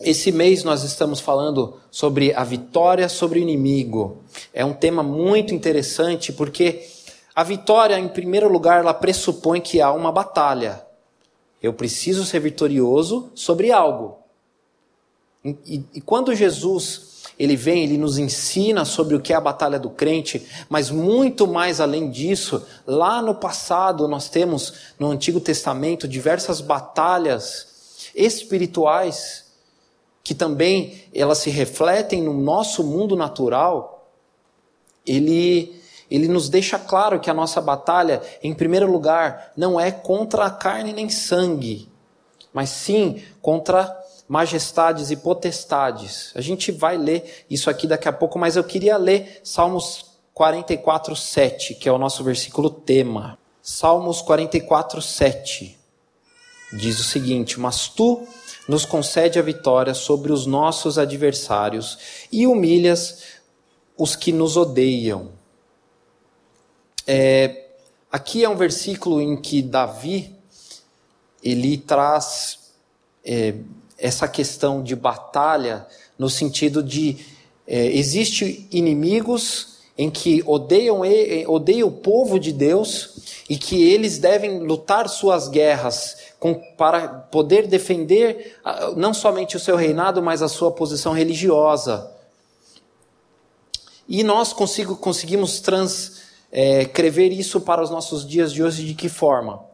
Esse mês nós estamos falando sobre a vitória sobre o inimigo. É um tema muito interessante porque a vitória, em primeiro lugar, ela pressupõe que há uma batalha. Eu preciso ser vitorioso sobre algo. E, e, quando Jesus ele vem, ele nos ensina sobre o que é a batalha do crente, mas muito mais além disso, lá no passado nós temos no Antigo Testamento diversas batalhas espirituais que também elas se refletem no nosso mundo natural, ele, ele nos deixa claro que a nossa batalha, em primeiro lugar, não é contra a carne nem sangue, mas sim contra majestades e potestades. A gente vai ler isso aqui daqui a pouco, mas eu queria ler Salmos 44, 7, que é o nosso versículo tema. Salmos 44, 7 diz o seguinte: Mas tu nos concede a vitória sobre os nossos adversários e humilhas os que nos odeiam. É, aqui é um versículo em que Davi ele traz é, essa questão de batalha no sentido de é, existe inimigos em que odeiam, odeiam o povo de Deus e que eles devem lutar suas guerras com, para poder defender não somente o seu reinado, mas a sua posição religiosa. E nós consigo, conseguimos transcrever é, isso para os nossos dias de hoje de que forma?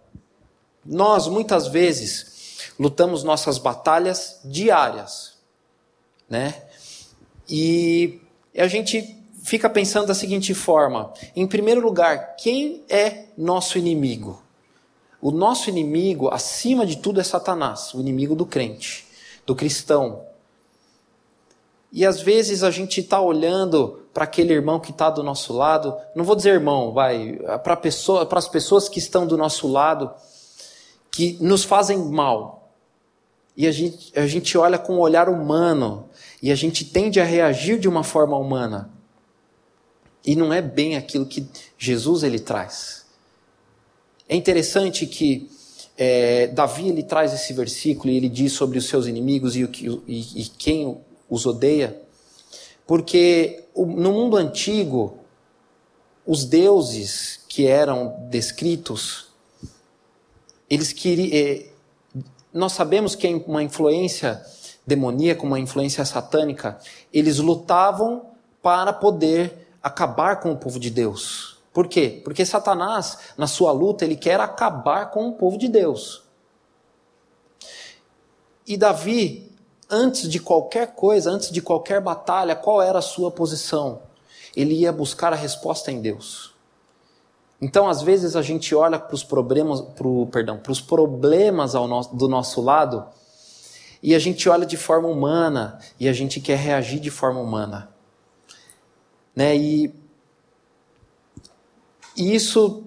Nós, muitas vezes, lutamos nossas batalhas diárias, né? E a gente fica pensando da seguinte forma: em primeiro lugar, quem é nosso inimigo? O nosso inimigo, acima de tudo, é Satanás, o inimigo do crente, do cristão. E às vezes a gente está olhando para aquele irmão que está do nosso lado, não vou dizer irmão, vai, para pessoa, as pessoas que estão do nosso lado, que nos fazem mal. E a gente, a gente olha com um olhar humano, e a gente tende a reagir de uma forma humana. E não é bem aquilo que Jesus ele traz. É interessante que é, Davi ele traz esse versículo e ele diz sobre os seus inimigos e, o e, e quem os odeia, porque no mundo antigo, os deuses que eram descritos, eles queriam. É, nós sabemos que é uma influência demoníaca, uma influência satânica, eles lutavam para poder acabar com o povo de Deus. Por quê? Porque Satanás, na sua luta, ele quer acabar com o povo de Deus. E Davi, antes de qualquer coisa, antes de qualquer batalha, qual era a sua posição? Ele ia buscar a resposta em Deus. Então, às vezes, a gente olha para os problemas, pro, perdão, os problemas nosso, do nosso lado e a gente olha de forma humana e a gente quer reagir de forma humana. Né? E isso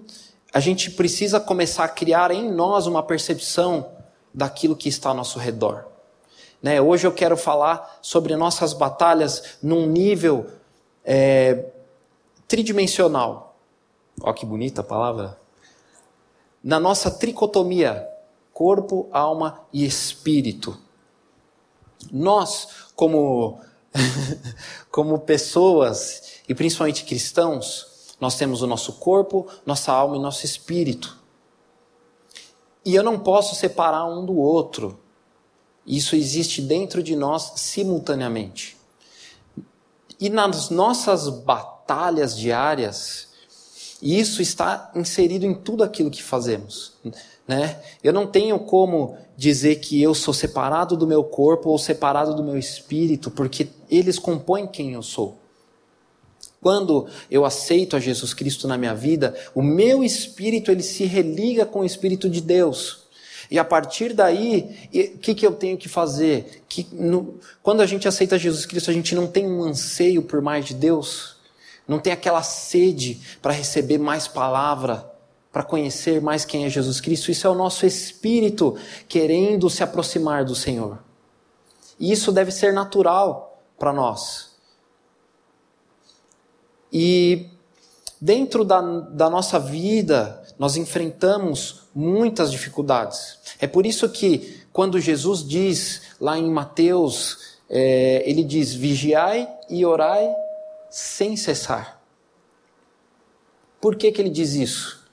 a gente precisa começar a criar em nós uma percepção daquilo que está ao nosso redor. Né? Hoje eu quero falar sobre nossas batalhas num nível é, tridimensional. Olha que bonita a palavra. Na nossa tricotomia, corpo, alma e espírito. Nós, como, como pessoas, e principalmente cristãos, nós temos o nosso corpo, nossa alma e nosso espírito. E eu não posso separar um do outro. Isso existe dentro de nós simultaneamente. E nas nossas batalhas diárias, isso está inserido em tudo aquilo que fazemos. Né? Eu não tenho como dizer que eu sou separado do meu corpo ou separado do meu espírito, porque eles compõem quem eu sou. Quando eu aceito a Jesus Cristo na minha vida, o meu espírito ele se religa com o espírito de Deus. E a partir daí, o que, que eu tenho que fazer? Que no, quando a gente aceita Jesus Cristo, a gente não tem um anseio por mais de Deus? Não tem aquela sede para receber mais palavra, para conhecer mais quem é Jesus Cristo? Isso é o nosso espírito querendo se aproximar do Senhor. E isso deve ser natural para nós. E dentro da, da nossa vida, nós enfrentamos muitas dificuldades. É por isso que, quando Jesus diz lá em Mateus, é, ele diz: vigiai e orai sem cessar. Por que, que ele diz isso?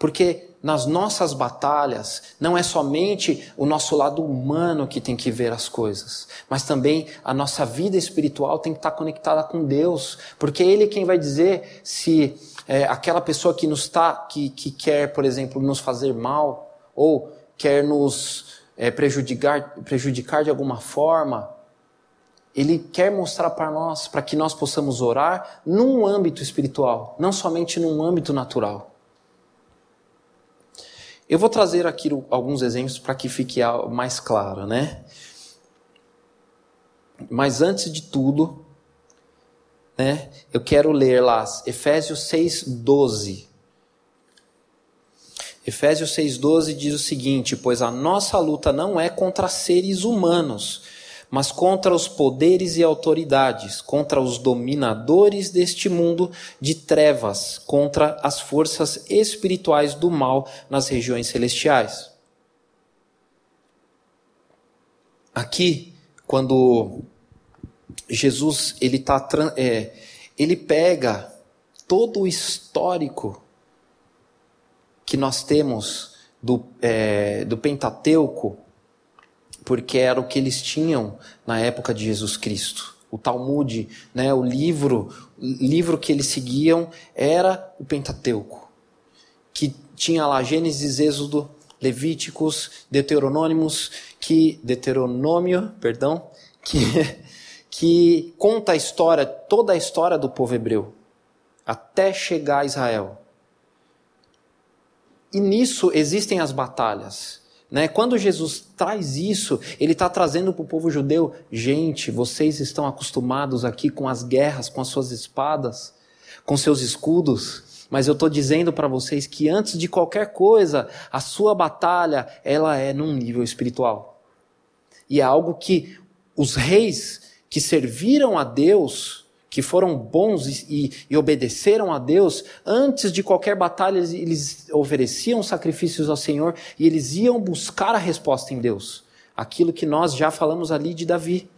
Porque nas nossas batalhas, não é somente o nosso lado humano que tem que ver as coisas, mas também a nossa vida espiritual tem que estar conectada com Deus, porque Ele é quem vai dizer se é, aquela pessoa que nos tá, que, que quer, por exemplo, nos fazer mal, ou quer nos é, prejudicar, prejudicar de alguma forma, ele quer mostrar para nós, para que nós possamos orar num âmbito espiritual, não somente num âmbito natural. Eu vou trazer aqui alguns exemplos para que fique mais claro, né? Mas antes de tudo, né, eu quero ler lá Efésios 6:12. Efésios 6:12 diz o seguinte: "Pois a nossa luta não é contra seres humanos, mas contra os poderes e autoridades, contra os dominadores deste mundo de trevas, contra as forças espirituais do mal nas regiões celestiais. Aqui, quando Jesus ele tá é, ele pega todo o histórico que nós temos do, é, do Pentateuco porque era o que eles tinham na época de Jesus Cristo. O Talmud, né, o livro, livro que eles seguiam era o Pentateuco, que tinha lá Gênesis, Êxodo, Levíticos, Deuteronômicos, que Deuteronômio, perdão, que que conta a história, toda a história do povo hebreu, até chegar a Israel. E nisso existem as batalhas. Né? Quando Jesus traz isso, ele está trazendo para o povo judeu: gente, vocês estão acostumados aqui com as guerras, com as suas espadas, com seus escudos, mas eu estou dizendo para vocês que antes de qualquer coisa, a sua batalha ela é num nível espiritual. E é algo que os reis que serviram a Deus que foram bons e, e, obedeceram a Deus, antes de qualquer batalha eles, ofereciam sacrifícios ao Senhor e eles iam buscar a resposta em Deus. Aquilo que nós já falamos ali de Davi.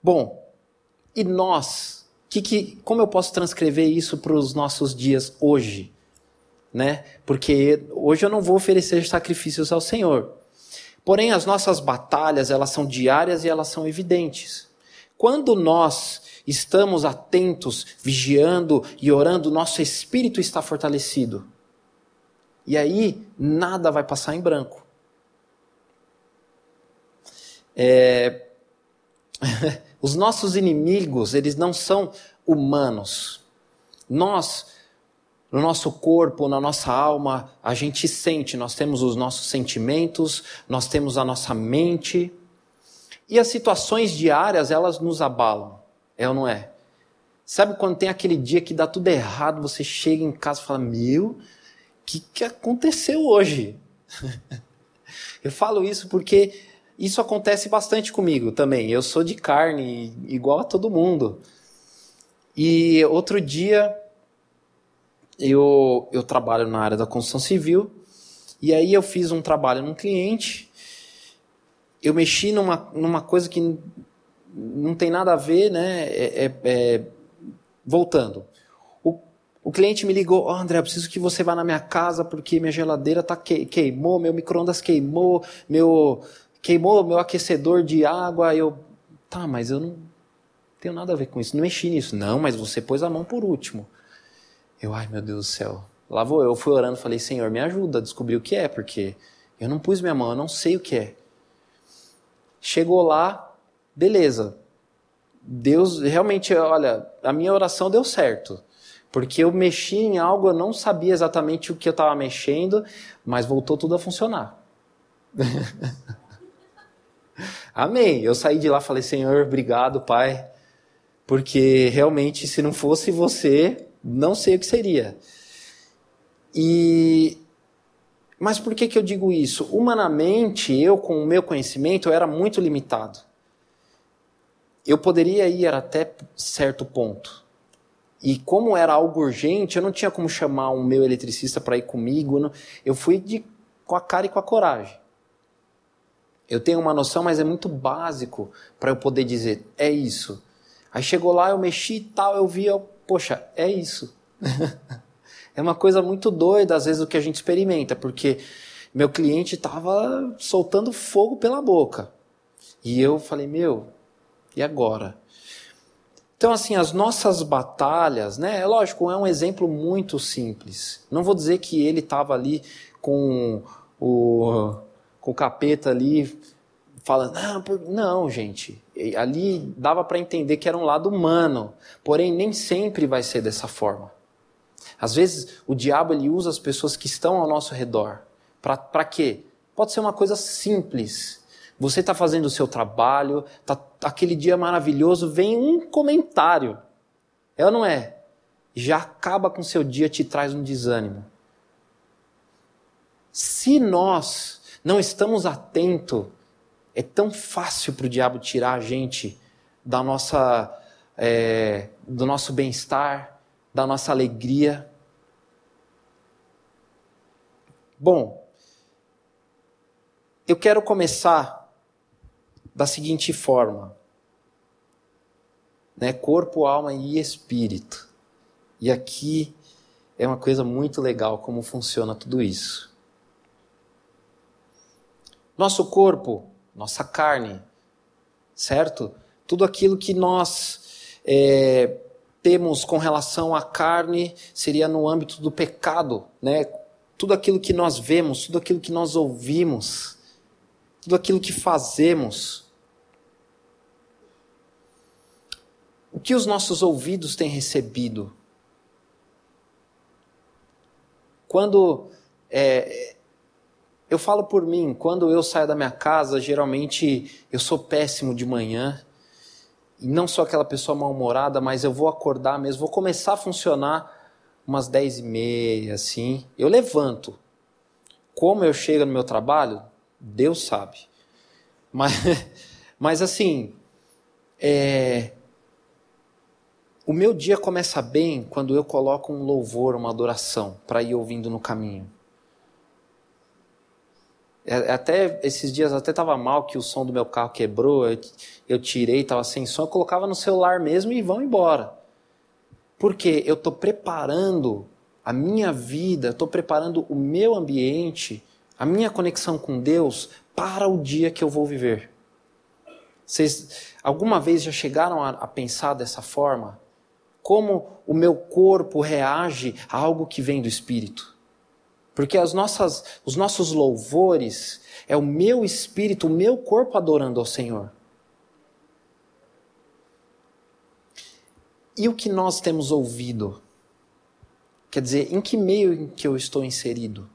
Bom, e nós? Que, que, como eu posso transcrever isso para os nossos dias hoje? Né? Porque hoje eu não vou oferecer sacrifícios ao Senhor. Porém, as nossas batalhas, elas são diárias e elas são evidentes. Quando nós estamos atentos, vigiando e orando, nosso espírito está fortalecido. E aí, nada vai passar em branco. É... Os nossos inimigos, eles não são humanos. Nós, no nosso corpo, na nossa alma, a gente sente, nós temos os nossos sentimentos, nós temos a nossa mente. E as situações diárias, elas nos abalam. É ou não é? Sabe quando tem aquele dia que dá tudo errado, você chega em casa e fala: Meu, o que, que aconteceu hoje? Eu falo isso porque isso acontece bastante comigo também. Eu sou de carne, igual a todo mundo. E outro dia, eu, eu trabalho na área da construção civil, e aí eu fiz um trabalho num cliente eu mexi numa, numa coisa que não tem nada a ver, né? É, é, é, voltando. O, o cliente me ligou, oh, André, eu preciso que você vá na minha casa porque minha geladeira tá que, queimou, meu micro-ondas queimou, meu queimou meu aquecedor de água. Eu, tá, mas eu não tenho nada a ver com isso, não mexi nisso. Não, mas você pôs a mão por último. Eu, ai meu Deus do céu. Lá vou eu, fui orando, falei, Senhor, me ajuda a descobrir o que é, porque eu não pus minha mão, eu não sei o que é. Chegou lá, beleza. Deus, realmente, olha, a minha oração deu certo. Porque eu mexi em algo, eu não sabia exatamente o que eu estava mexendo, mas voltou tudo a funcionar. Amém. Eu saí de lá falei, Senhor, obrigado, Pai, porque realmente, se não fosse você, não sei o que seria. E mas por que, que eu digo isso? Humanamente, eu, com o meu conhecimento, eu era muito limitado. Eu poderia ir até certo ponto. E como era algo urgente, eu não tinha como chamar um meu eletricista para ir comigo. Eu fui de, com a cara e com a coragem. Eu tenho uma noção, mas é muito básico para eu poder dizer, é isso. Aí chegou lá, eu mexi e tal, eu vi, eu, poxa, é isso. é uma coisa muito doida, às vezes, o que a gente experimenta, porque meu cliente estava soltando fogo pela boca. E eu falei, meu, e agora? Então, assim, as nossas batalhas, né? É lógico, é um exemplo muito simples. Não vou dizer que ele estava ali com o, com o capeta ali falando, não, não, gente. Ali dava para entender que era um lado humano. Porém, nem sempre vai ser dessa forma. Às vezes, o diabo ele usa as pessoas que estão ao nosso redor. Para quê? Pode ser uma coisa simples você está fazendo o seu trabalho, tá aquele dia maravilhoso, vem um comentário. É ou não é? Já acaba com seu dia, te traz um desânimo. Se nós não estamos atentos, é tão fácil para o diabo tirar a gente da nossa, é, do nosso bem-estar, da nossa alegria. Bom, eu quero começar da seguinte forma: né? corpo, alma e espírito. E aqui é uma coisa muito legal como funciona tudo isso. Nosso corpo, nossa carne, certo? Tudo aquilo que nós é, temos com relação à carne seria no âmbito do pecado, né? Tudo aquilo que nós vemos, tudo aquilo que nós ouvimos, tudo aquilo que fazemos O que os nossos ouvidos têm recebido? Quando é, eu falo por mim, quando eu saio da minha casa, geralmente eu sou péssimo de manhã. E não sou aquela pessoa mal-humorada, mas eu vou acordar mesmo, vou começar a funcionar umas dez e meia, assim. Eu levanto. Como eu chego no meu trabalho, Deus sabe. Mas, mas assim, é, o meu dia começa bem quando eu coloco um louvor, uma adoração para ir ouvindo no caminho. É, é até esses dias até estava mal que o som do meu carro quebrou, eu, eu tirei, estava sem som, eu colocava no celular mesmo e vão embora. Porque eu estou preparando a minha vida, estou preparando o meu ambiente, a minha conexão com Deus para o dia que eu vou viver. Vocês alguma vez já chegaram a, a pensar dessa forma? como o meu corpo reage a algo que vem do Espírito. Porque as nossas, os nossos louvores é o meu espírito, o meu corpo adorando ao Senhor. E o que nós temos ouvido? Quer dizer, em que meio em que eu estou inserido?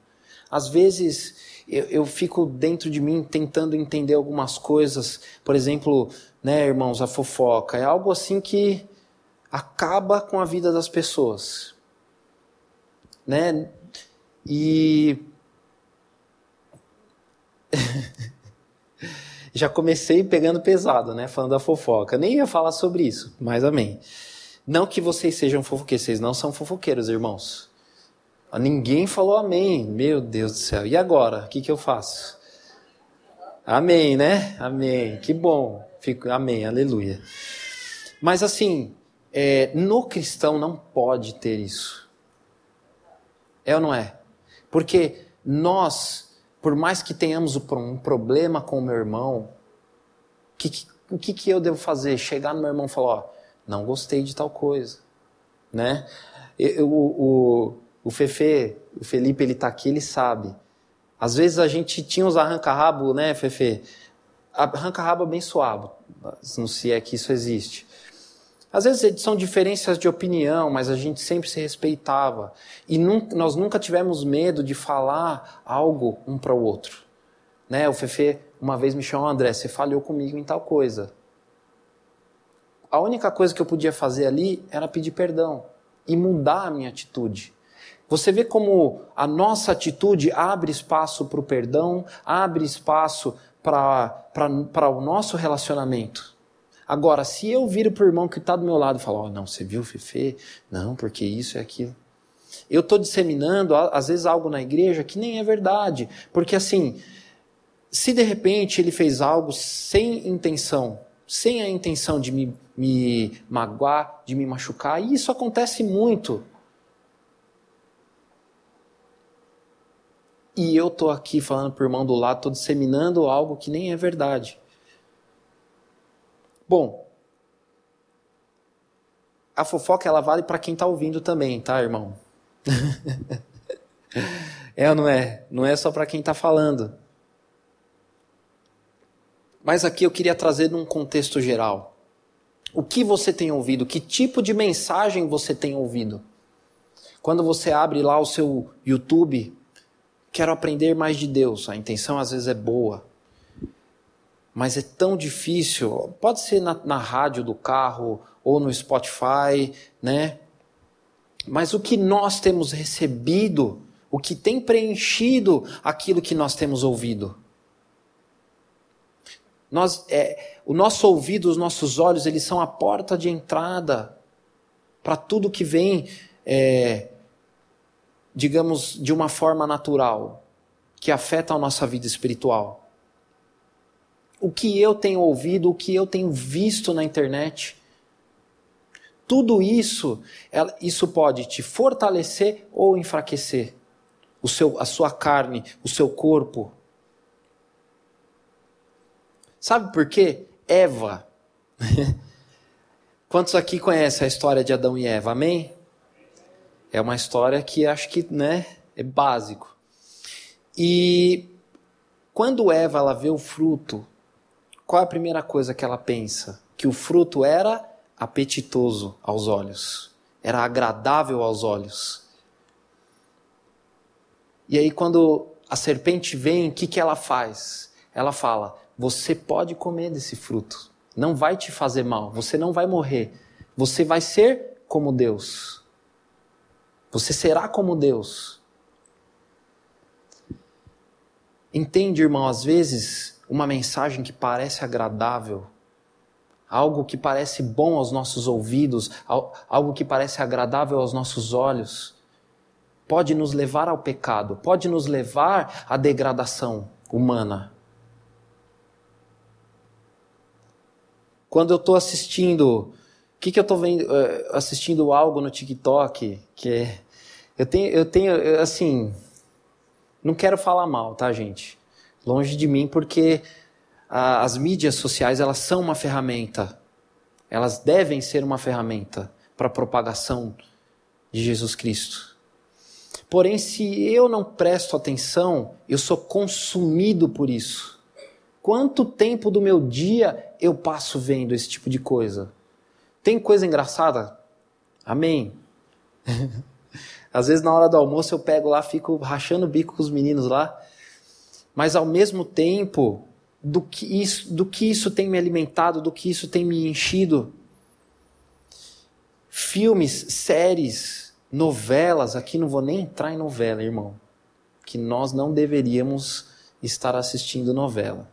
Às vezes eu, eu, fico dentro de mim tentando entender algumas coisas, por exemplo, né, irmãos, a fofoca. É algo assim que acaba com a vida das pessoas. Né? E já comecei pegando pesado, né, falando da fofoca. Nem ia falar sobre isso, mas amém. Não que vocês sejam fofoqueiros, vocês não são fofoqueiros, irmãos. Ninguém falou amém. Meu Deus do céu. E agora? O que, que eu faço? Amém, né? Amém. Que bom. Fico, amém. Aleluia. Mas assim, é, no cristão não pode ter isso. É ou não é? Porque nós, por mais que tenhamos um problema com o meu irmão, que, que, o que, que eu devo fazer? Chegar no meu irmão e falar: ó, não gostei de tal coisa. Né? Eu, o, o Fefe, o Felipe, ele está aqui, ele sabe. Às vezes a gente tinha os arranca-rabo, né, Fefe? Arranca-rabo abençoado, não se é que isso existe. Às vezes são diferenças de opinião, mas a gente sempre se respeitava. E nós nunca tivemos medo de falar algo um para o outro. Né? O Fefe uma vez me chamou, André, você falhou comigo em tal coisa. A única coisa que eu podia fazer ali era pedir perdão e mudar a minha atitude. Você vê como a nossa atitude abre espaço para o perdão, abre espaço para o nosso relacionamento. Agora, se eu viro para o irmão que está do meu lado e falo, oh, não, você viu Fefe? Não, porque isso é aquilo. Eu estou disseminando, às vezes, algo na igreja que nem é verdade. Porque, assim, se de repente ele fez algo sem intenção, sem a intenção de me, me magoar, de me machucar, e isso acontece muito. E eu estou aqui falando para o irmão do lado, estou disseminando algo que nem é verdade. Bom, a fofoca ela vale para quem está ouvindo também, tá, irmão? é ou não é? Não é só para quem está falando. Mas aqui eu queria trazer num contexto geral. O que você tem ouvido? Que tipo de mensagem você tem ouvido? Quando você abre lá o seu YouTube, quero aprender mais de Deus. A intenção às vezes é boa mas é tão difícil. Pode ser na, na rádio do carro ou no Spotify, né? Mas o que nós temos recebido, o que tem preenchido aquilo que nós temos ouvido. Nós, é, o nosso ouvido, os nossos olhos, eles são a porta de entrada para tudo que vem, é, digamos, de uma forma natural, que afeta a nossa vida espiritual o que eu tenho ouvido, o que eu tenho visto na internet. Tudo isso, isso pode te fortalecer ou enfraquecer o seu, a sua carne, o seu corpo. Sabe por quê? Eva. Quantos aqui conhecem a história de Adão e Eva? Amém? É uma história que acho que né, é básico. E quando Eva ela vê o fruto qual é a primeira coisa que ela pensa? Que o fruto era apetitoso aos olhos, era agradável aos olhos. E aí, quando a serpente vem, o que, que ela faz? Ela fala: Você pode comer desse fruto, não vai te fazer mal, você não vai morrer, você vai ser como Deus. Você será como Deus. Entende, irmão? Às vezes uma mensagem que parece agradável, algo que parece bom aos nossos ouvidos, algo que parece agradável aos nossos olhos, pode nos levar ao pecado, pode nos levar à degradação humana. Quando eu estou assistindo, o que, que eu estou eh, assistindo algo no TikTok que é, eu tenho, eu tenho, assim, não quero falar mal, tá, gente? Longe de mim, porque a, as mídias sociais elas são uma ferramenta, elas devem ser uma ferramenta para a propagação de Jesus Cristo. Porém, se eu não presto atenção, eu sou consumido por isso. Quanto tempo do meu dia eu passo vendo esse tipo de coisa? Tem coisa engraçada? Amém. Às vezes na hora do almoço eu pego lá, fico rachando o bico com os meninos lá mas ao mesmo tempo, do que isso, do que isso tem me alimentado, do que isso tem me enchido. Filmes, séries, novelas, aqui não vou nem entrar em novela, irmão, que nós não deveríamos estar assistindo novela.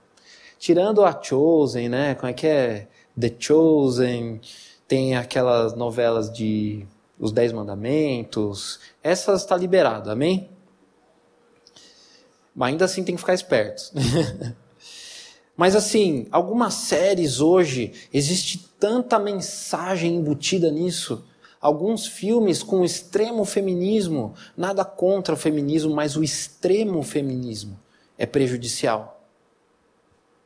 Tirando a Chosen, né? Como é que é? The Chosen, tem aquelas novelas de Os Dez Mandamentos, essas está liberado, amém? Mas ainda assim tem que ficar esperto. Mas assim, algumas séries hoje, existe tanta mensagem embutida nisso. Alguns filmes com extremo feminismo, nada contra o feminismo, mas o extremo feminismo é prejudicial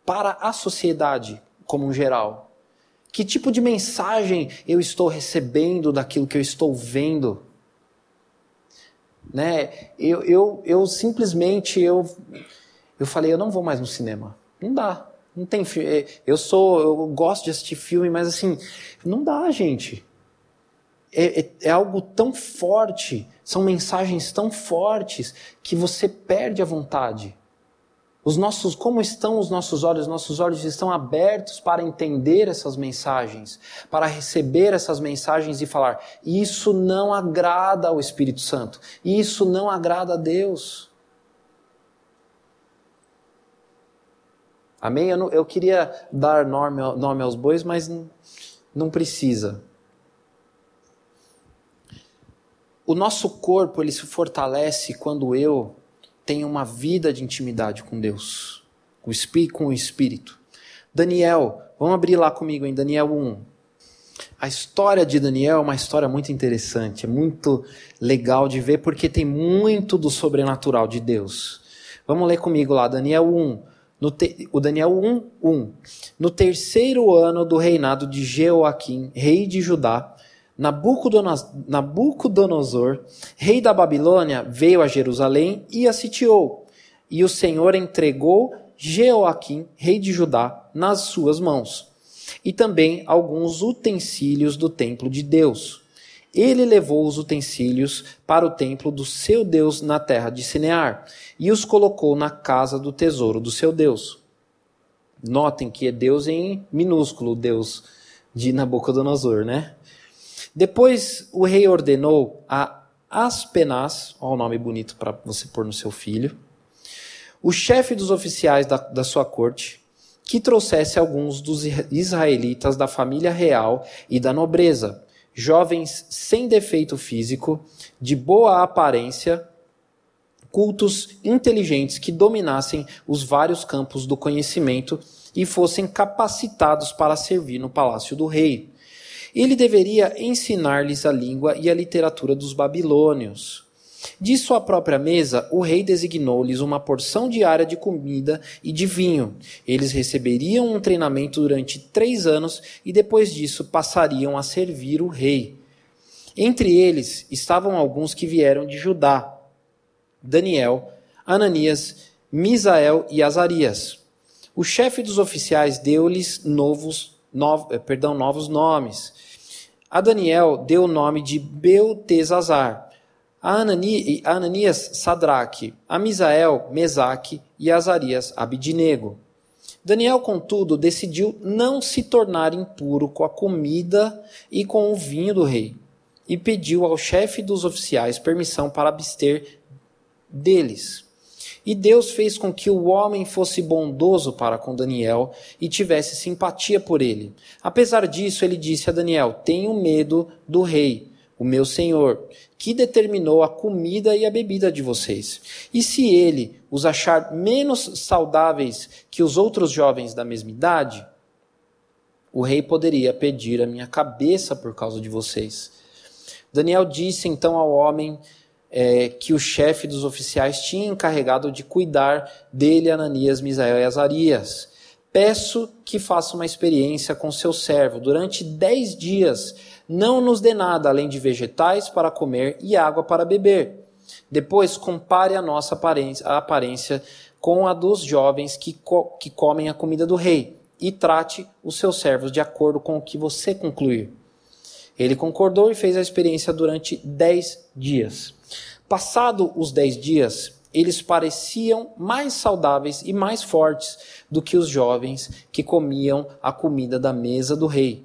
para a sociedade como um geral. Que tipo de mensagem eu estou recebendo daquilo que eu estou vendo? Né? Eu, eu, eu simplesmente eu, eu falei, eu não vou mais no cinema. Não dá. Não tem é, Eu sou, eu gosto de assistir filme, mas assim, não dá, gente. É, é, é, algo tão forte, são mensagens tão fortes que você perde a vontade. Os nossos, como estão os nossos olhos? Nossos olhos estão abertos para entender essas mensagens, para receber essas mensagens e falar: isso não agrada ao Espírito Santo, isso não agrada a Deus. Amém? Eu, não, eu queria dar nome, nome aos bois, mas não, não precisa. O nosso corpo ele se fortalece quando eu tenho uma vida de intimidade com Deus, com o Espírito. Daniel, vamos abrir lá comigo em Daniel 1. A história de Daniel é uma história muito interessante, é muito legal de ver porque tem muito do sobrenatural de Deus. Vamos ler comigo lá, Daniel 1, te, o Daniel 1, 1. No terceiro ano do reinado de Jeoaquim, rei de Judá, Nabucodonosor, rei da Babilônia, veio a Jerusalém e a sitiou. E o Senhor entregou Jeoaquim, rei de Judá, nas suas mãos. E também alguns utensílios do templo de Deus. Ele levou os utensílios para o templo do seu Deus na terra de Sinear e os colocou na casa do tesouro do seu Deus. Notem que é Deus em minúsculo, Deus de Nabucodonosor, né? Depois o rei ordenou a Aspenaz, o nome bonito para você pôr no seu filho, o chefe dos oficiais da, da sua corte, que trouxesse alguns dos israelitas da família real e da nobreza, jovens sem defeito físico, de boa aparência, cultos inteligentes que dominassem os vários campos do conhecimento e fossem capacitados para servir no palácio do rei. Ele deveria ensinar-lhes a língua e a literatura dos babilônios. De sua própria mesa, o rei designou-lhes uma porção diária de comida e de vinho. Eles receberiam um treinamento durante três anos e depois disso passariam a servir o rei. Entre eles estavam alguns que vieram de Judá, Daniel, Ananias, Misael e Azarias. O chefe dos oficiais deu-lhes novos, nov, eh, perdão, novos nomes. A Daniel deu o nome de Beltesazar. A, Anani, a Ananias, Sadraque. A Misael, Mesaque. E a Azarias, Abidnego. Daniel, contudo, decidiu não se tornar impuro com a comida e com o vinho do rei, e pediu ao chefe dos oficiais permissão para abster deles. E Deus fez com que o homem fosse bondoso para com Daniel e tivesse simpatia por ele. Apesar disso, ele disse a Daniel: Tenho medo do rei, o meu senhor, que determinou a comida e a bebida de vocês. E se ele os achar menos saudáveis que os outros jovens da mesma idade, o rei poderia pedir a minha cabeça por causa de vocês. Daniel disse então ao homem é, que o chefe dos oficiais tinha encarregado de cuidar dele, Ananias, Misael e Azarias. Peço que faça uma experiência com seu servo durante dez dias. Não nos dê nada além de vegetais para comer e água para beber. Depois, compare a nossa aparência, a aparência com a dos jovens que, co que comem a comida do rei e trate os seus servos de acordo com o que você concluir. Ele concordou e fez a experiência durante dez dias. Passado os dez dias, eles pareciam mais saudáveis e mais fortes do que os jovens que comiam a comida da mesa do rei.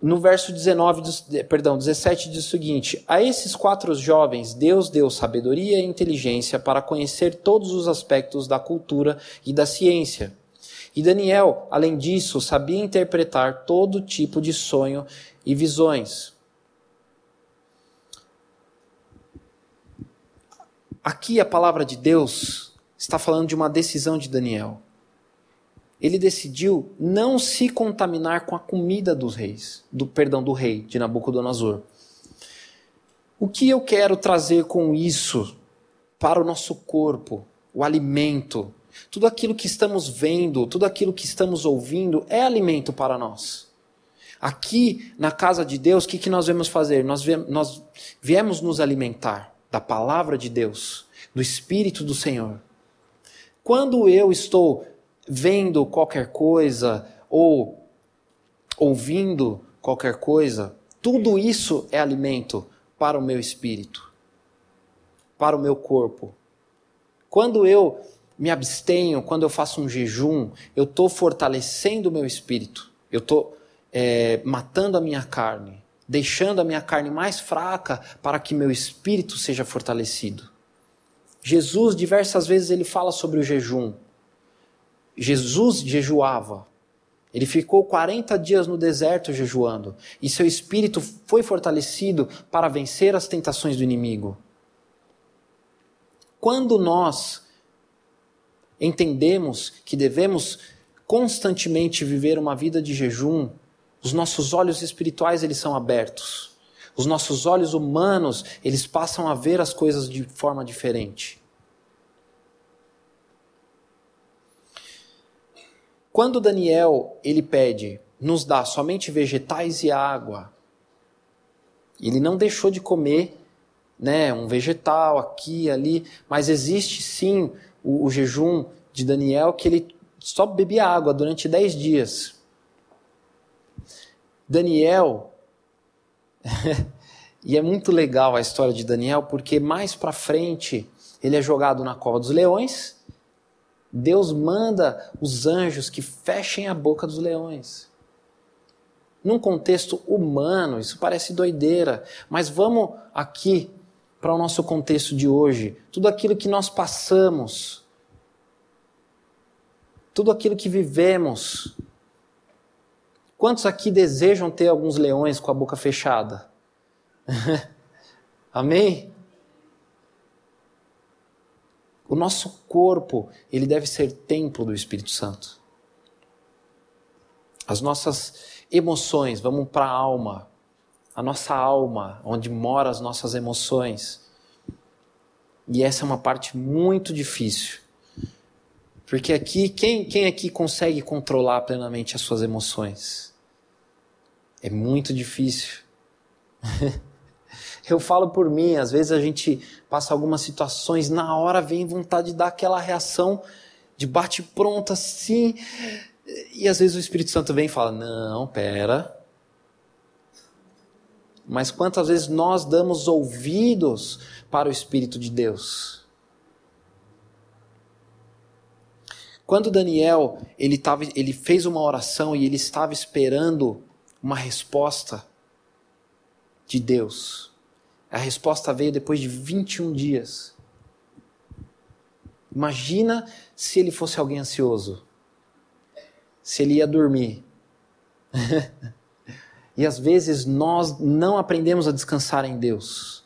No verso 19, perdão, 17 diz o seguinte: A esses quatro jovens Deus deu sabedoria e inteligência para conhecer todos os aspectos da cultura e da ciência. E Daniel, além disso, sabia interpretar todo tipo de sonho e visões. Aqui a palavra de Deus está falando de uma decisão de Daniel. Ele decidiu não se contaminar com a comida dos reis, do perdão do rei de Nabucodonosor. O que eu quero trazer com isso para o nosso corpo, o alimento, tudo aquilo que estamos vendo, tudo aquilo que estamos ouvindo é alimento para nós. Aqui na casa de Deus, o que, que nós vamos fazer? Nós, nós viemos nos alimentar da palavra de Deus, do Espírito do Senhor. Quando eu estou vendo qualquer coisa ou ouvindo qualquer coisa, tudo isso é alimento para o meu espírito, para o meu corpo. Quando eu me abstenho, quando eu faço um jejum, eu estou fortalecendo o meu espírito, eu estou é, matando a minha carne, deixando a minha carne mais fraca para que meu espírito seja fortalecido. Jesus, diversas vezes, ele fala sobre o jejum. Jesus jejuava. Ele ficou 40 dias no deserto jejuando. E seu espírito foi fortalecido para vencer as tentações do inimigo. Quando nós entendemos que devemos constantemente viver uma vida de jejum, os nossos olhos espirituais eles são abertos. Os nossos olhos humanos, eles passam a ver as coisas de forma diferente. Quando Daniel ele pede, nos dá somente vegetais e água, ele não deixou de comer né, um vegetal aqui ali, mas existe sim o, o jejum de Daniel que ele só bebia água durante dez dias. Daniel, e é muito legal a história de Daniel, porque mais para frente ele é jogado na cova dos leões. Deus manda os anjos que fechem a boca dos leões. Num contexto humano, isso parece doideira, mas vamos aqui para o nosso contexto de hoje. Tudo aquilo que nós passamos, tudo aquilo que vivemos. Quantos aqui desejam ter alguns leões com a boca fechada? Amém? O nosso corpo, ele deve ser templo do Espírito Santo. As nossas emoções, vamos para a alma, a nossa alma, onde moram as nossas emoções. E essa é uma parte muito difícil. Porque aqui, quem, quem aqui consegue controlar plenamente as suas emoções? É muito difícil. Eu falo por mim, às vezes a gente passa algumas situações, na hora vem vontade de dar aquela reação de bate pronta assim, e às vezes o Espírito Santo vem e fala: Não, pera, mas quantas vezes nós damos ouvidos para o Espírito de Deus? Quando Daniel ele, tava, ele fez uma oração e ele estava esperando uma resposta de Deus, a resposta veio depois de 21 dias. Imagina se ele fosse alguém ansioso, se ele ia dormir. E às vezes nós não aprendemos a descansar em Deus.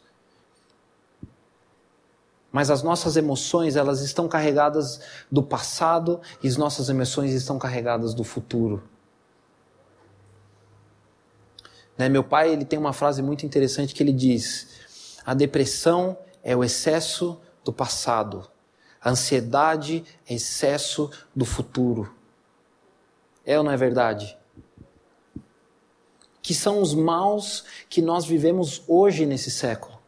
Mas as nossas emoções, elas estão carregadas do passado e as nossas emoções estão carregadas do futuro. Né? Meu pai ele tem uma frase muito interessante que ele diz: a depressão é o excesso do passado, a ansiedade é excesso do futuro. É ou não é verdade? Que são os maus que nós vivemos hoje nesse século.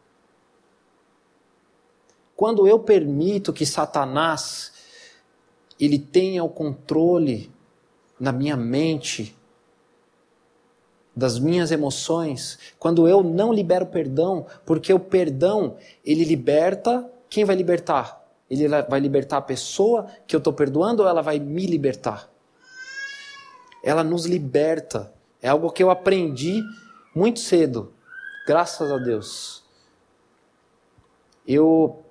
Quando eu permito que Satanás ele tenha o controle na minha mente, das minhas emoções, quando eu não libero perdão, porque o perdão, ele liberta, quem vai libertar? Ele vai libertar a pessoa que eu estou perdoando ou ela vai me libertar? Ela nos liberta. É algo que eu aprendi muito cedo, graças a Deus. Eu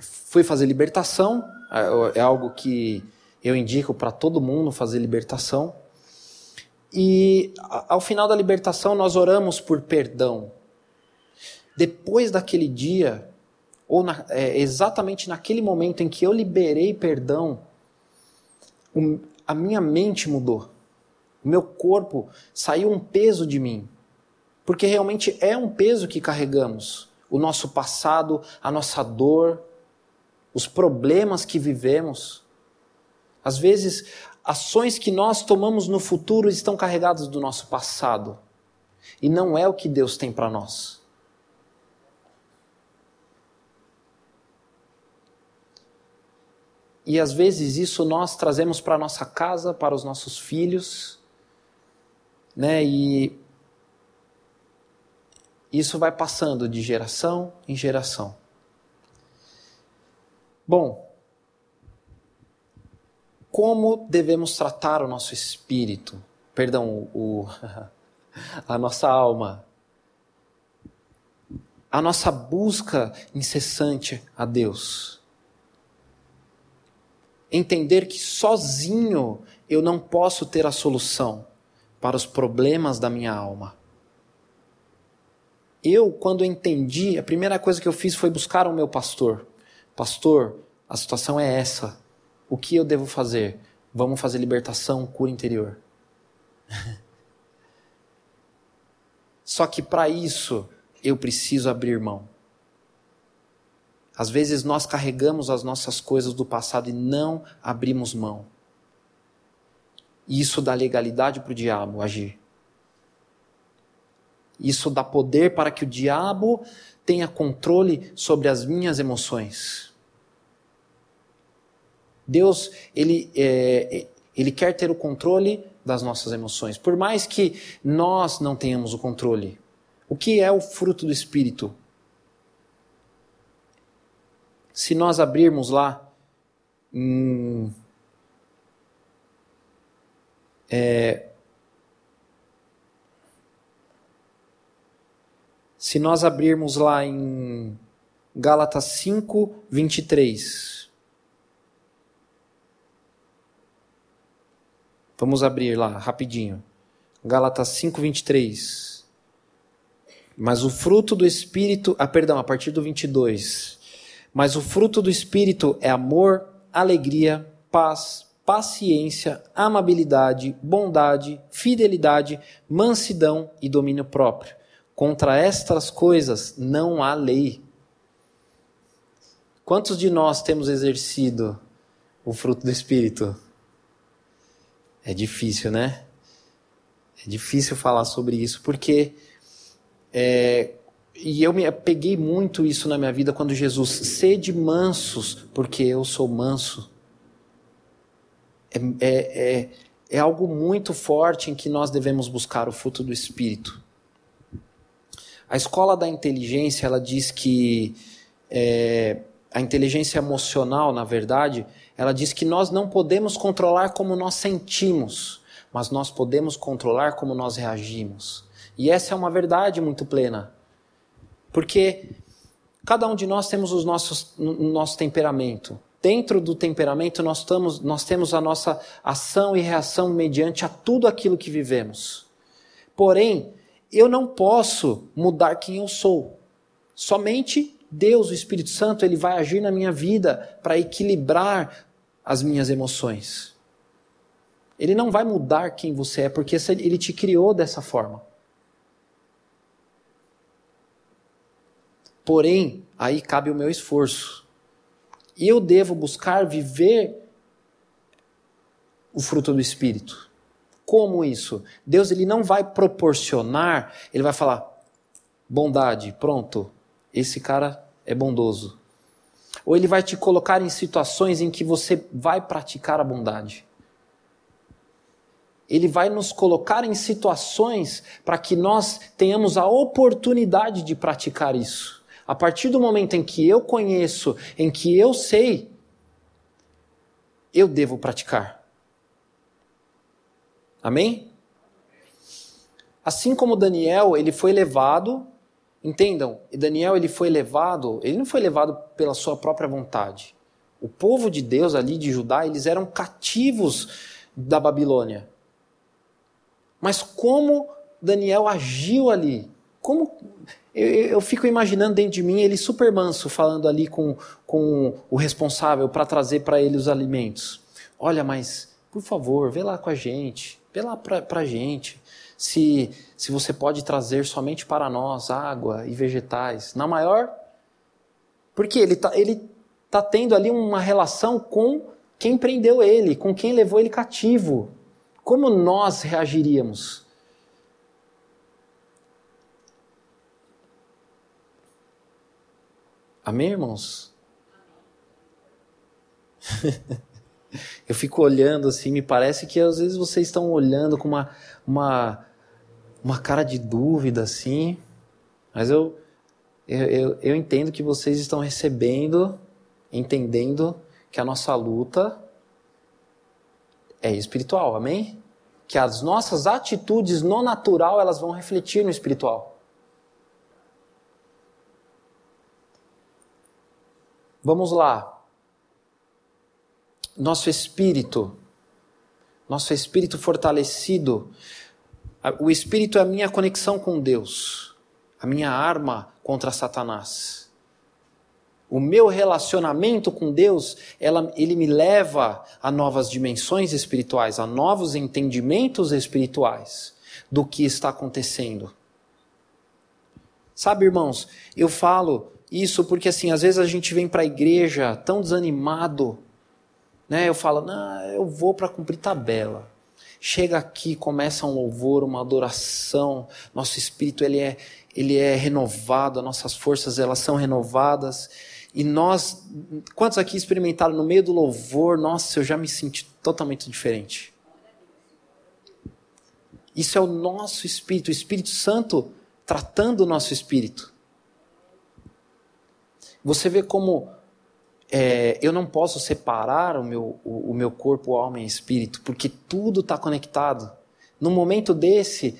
fui fazer libertação, é, é algo que eu indico para todo mundo fazer libertação. E ao final da libertação nós oramos por perdão. Depois daquele dia, ou na, é, exatamente naquele momento em que eu liberei perdão, um, a minha mente mudou. O meu corpo saiu um peso de mim. Porque realmente é um peso que carregamos. O nosso passado, a nossa dor, os problemas que vivemos. Às vezes, ações que nós tomamos no futuro estão carregadas do nosso passado. E não é o que Deus tem para nós. E às vezes isso nós trazemos para nossa casa, para os nossos filhos, né? E isso vai passando de geração em geração. Bom, como devemos tratar o nosso espírito? Perdão, o, a nossa alma. A nossa busca incessante a Deus. Entender que sozinho eu não posso ter a solução para os problemas da minha alma. Eu, quando entendi, a primeira coisa que eu fiz foi buscar o meu pastor. Pastor, a situação é essa. O que eu devo fazer? Vamos fazer libertação, cura interior. Só que para isso eu preciso abrir mão. Às vezes nós carregamos as nossas coisas do passado e não abrimos mão. Isso dá legalidade para o diabo agir. Isso dá poder para que o diabo tenha controle sobre as minhas emoções. Deus, ele, é, ele quer ter o controle das nossas emoções, por mais que nós não tenhamos o controle. O que é o fruto do Espírito? Se nós abrirmos lá é, se nós abrirmos lá em Gálatas 5, 23. Vamos abrir lá rapidinho. Gálatas 5:23. Mas o fruto do espírito, ah, perdão, a partir do 22. Mas o fruto do espírito é amor, alegria, paz, paciência, amabilidade, bondade, fidelidade, mansidão e domínio próprio. Contra estas coisas não há lei. Quantos de nós temos exercido o fruto do espírito? É difícil, né? É difícil falar sobre isso, porque. É, e eu me peguei muito isso na minha vida quando Jesus, sede mansos, porque eu sou manso. É, é, é, é algo muito forte em que nós devemos buscar o fruto do Espírito. A escola da inteligência, ela diz que é, a inteligência emocional, na verdade, ela diz que nós não podemos controlar como nós sentimos, mas nós podemos controlar como nós reagimos. E essa é uma verdade muito plena. Porque cada um de nós temos os nossos, o nosso temperamento. Dentro do temperamento, nós, estamos, nós temos a nossa ação e reação mediante a tudo aquilo que vivemos. Porém, eu não posso mudar quem eu sou. Somente Deus, o Espírito Santo, ele vai agir na minha vida para equilibrar as minhas emoções. Ele não vai mudar quem você é, porque ele te criou dessa forma. Porém, aí cabe o meu esforço. Eu devo buscar viver o fruto do Espírito. Como isso? Deus ele não vai proporcionar, ele vai falar bondade, pronto. Esse cara é bondoso. Ou ele vai te colocar em situações em que você vai praticar a bondade. Ele vai nos colocar em situações para que nós tenhamos a oportunidade de praticar isso. A partir do momento em que eu conheço, em que eu sei, eu devo praticar. Amém? Assim como Daniel, ele foi levado Entendam, Daniel ele foi levado, ele não foi levado pela sua própria vontade. O povo de Deus ali de Judá, eles eram cativos da Babilônia. Mas como Daniel agiu ali? Como eu, eu, fico imaginando dentro de mim ele super manso falando ali com, com o responsável para trazer para ele os alimentos. Olha, mas por favor, vê lá com a gente, vê lá para a gente se, se você pode trazer somente para nós água e vegetais. Na maior. Porque ele está ele tá tendo ali uma relação com quem prendeu ele, com quem levou ele cativo. Como nós reagiríamos? Amém, irmãos? eu fico olhando assim, me parece que às vezes vocês estão olhando com uma, uma, uma cara de dúvida assim, mas eu, eu, eu, eu entendo que vocês estão recebendo, entendendo que a nossa luta é espiritual, amém? Que as nossas atitudes no natural elas vão refletir no espiritual. Vamos lá. Nosso espírito, nosso espírito fortalecido. O espírito é a minha conexão com Deus, a minha arma contra Satanás. O meu relacionamento com Deus, ela, ele me leva a novas dimensões espirituais, a novos entendimentos espirituais do que está acontecendo. Sabe, irmãos, eu falo isso porque assim, às vezes a gente vem para a igreja tão desanimado, né? Eu falo, não, eu vou para cumprir tabela. Chega aqui, começa um louvor, uma adoração, nosso espírito ele é, ele é renovado, as nossas forças elas são renovadas. E nós, quantos aqui experimentaram no meio do louvor, nossa, eu já me senti totalmente diferente. Isso é o nosso espírito, o Espírito Santo tratando o nosso espírito. Você vê como é, eu não posso separar o meu, o, o meu corpo, alma e espírito, porque tudo está conectado. No momento desse,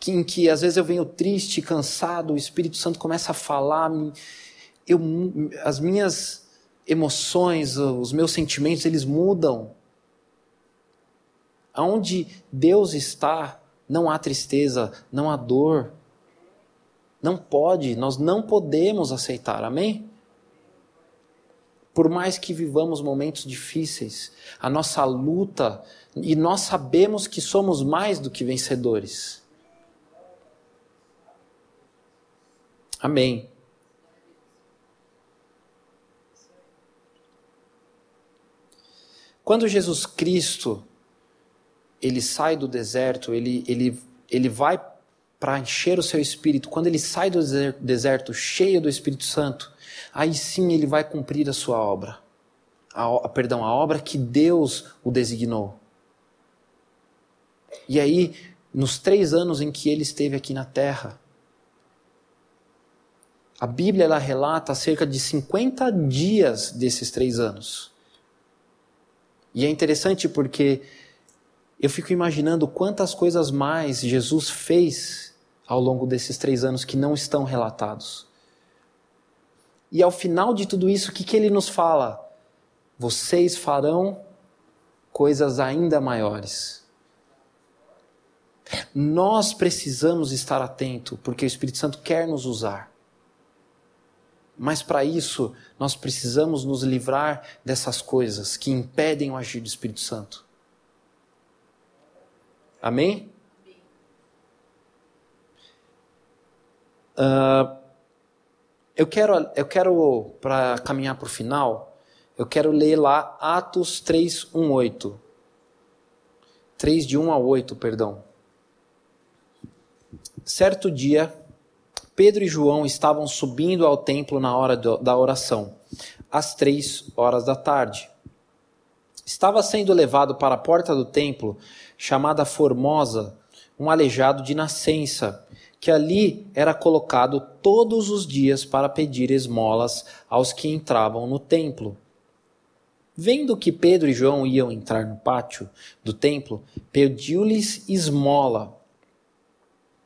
que, em que às vezes eu venho triste, cansado, o Espírito Santo começa a falar, eu, as minhas emoções, os meus sentimentos, eles mudam. Aonde Deus está, não há tristeza, não há dor, não pode, nós não podemos aceitar, amém? Por mais que vivamos momentos difíceis, a nossa luta, e nós sabemos que somos mais do que vencedores. Amém. Quando Jesus Cristo ele sai do deserto, ele, ele, ele vai para encher o seu espírito, quando ele sai do deserto cheio do Espírito Santo, aí sim ele vai cumprir a sua obra. A, perdão, a obra que Deus o designou. E aí, nos três anos em que ele esteve aqui na terra, a Bíblia ela relata cerca de 50 dias desses três anos. E é interessante porque eu fico imaginando quantas coisas mais Jesus fez ao longo desses três anos que não estão relatados. E ao final de tudo isso, o que, que ele nos fala? Vocês farão coisas ainda maiores. Nós precisamos estar atento, porque o Espírito Santo quer nos usar. Mas para isso, nós precisamos nos livrar dessas coisas que impedem o agir do Espírito Santo. Amém? Uh, eu quero, eu quero para caminhar para o final, eu quero ler lá Atos 3, 1, 8. 3 de 1 a 8, perdão. Certo dia, Pedro e João estavam subindo ao templo na hora da oração, às três horas da tarde. Estava sendo levado para a porta do templo, chamada Formosa, um aleijado de nascença, que ali era colocado todos os dias para pedir esmolas aos que entravam no templo. Vendo que Pedro e João iam entrar no pátio do templo, pediu-lhes esmola.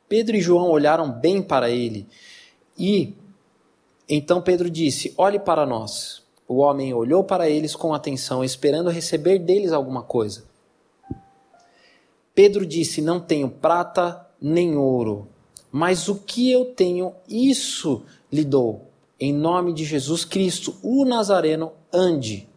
Pedro e João olharam bem para ele e então Pedro disse: Olhe para nós. O homem olhou para eles com atenção, esperando receber deles alguma coisa. Pedro disse: Não tenho prata nem ouro mas o que eu tenho, isso lhe dou. Em nome de Jesus Cristo, o Nazareno, ande.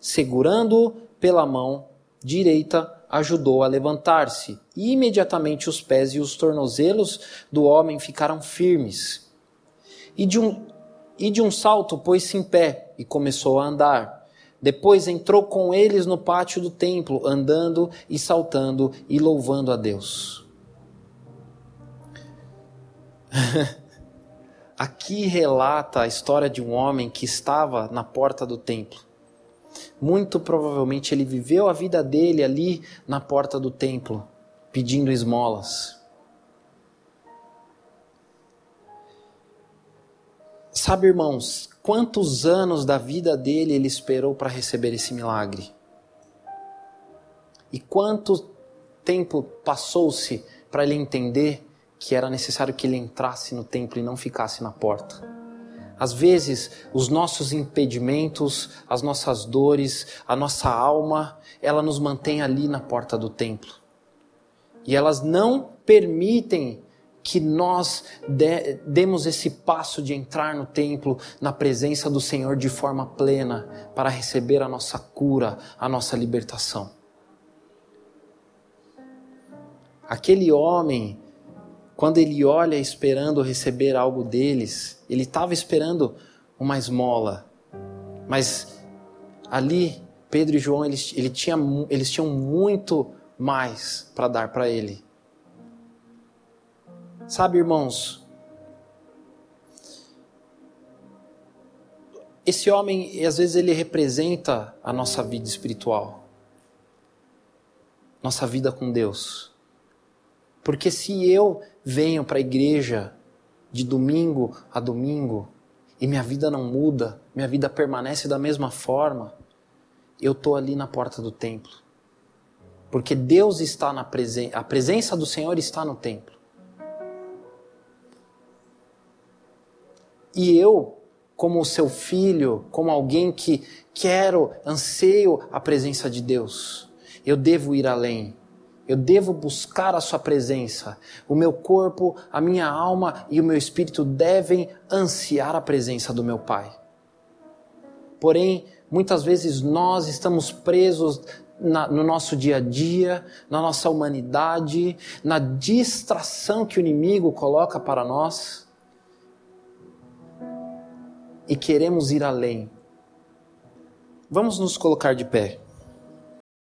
Segurando-o pela mão direita, ajudou a levantar-se. E imediatamente os pés e os tornozelos do homem ficaram firmes. E de um, e de um salto pôs-se em pé e começou a andar. Depois entrou com eles no pátio do templo, andando e saltando e louvando a Deus. Aqui relata a história de um homem que estava na porta do templo. Muito provavelmente ele viveu a vida dele ali na porta do templo, pedindo esmolas. Sabe, irmãos, quantos anos da vida dele ele esperou para receber esse milagre? E quanto tempo passou-se para ele entender que era necessário que ele entrasse no templo e não ficasse na porta? Às vezes, os nossos impedimentos, as nossas dores, a nossa alma, ela nos mantém ali na porta do templo. E elas não permitem que nós de, demos esse passo de entrar no templo, na presença do Senhor de forma plena, para receber a nossa cura, a nossa libertação. Aquele homem quando ele olha esperando receber algo deles, ele estava esperando uma esmola. Mas ali, Pedro e João, eles, ele tinha, eles tinham muito mais para dar para ele. Sabe, irmãos, esse homem, às vezes, ele representa a nossa vida espiritual, nossa vida com Deus. Porque se eu venho para a igreja de domingo a domingo e minha vida não muda, minha vida permanece da mesma forma, eu estou ali na porta do templo. Porque Deus está na presença, a presença do Senhor está no templo. E eu, como seu filho, como alguém que quero, anseio a presença de Deus, eu devo ir além. Eu devo buscar a Sua presença. O meu corpo, a minha alma e o meu espírito devem ansiar a presença do meu Pai. Porém, muitas vezes nós estamos presos na, no nosso dia a dia, na nossa humanidade, na distração que o inimigo coloca para nós e queremos ir além. Vamos nos colocar de pé.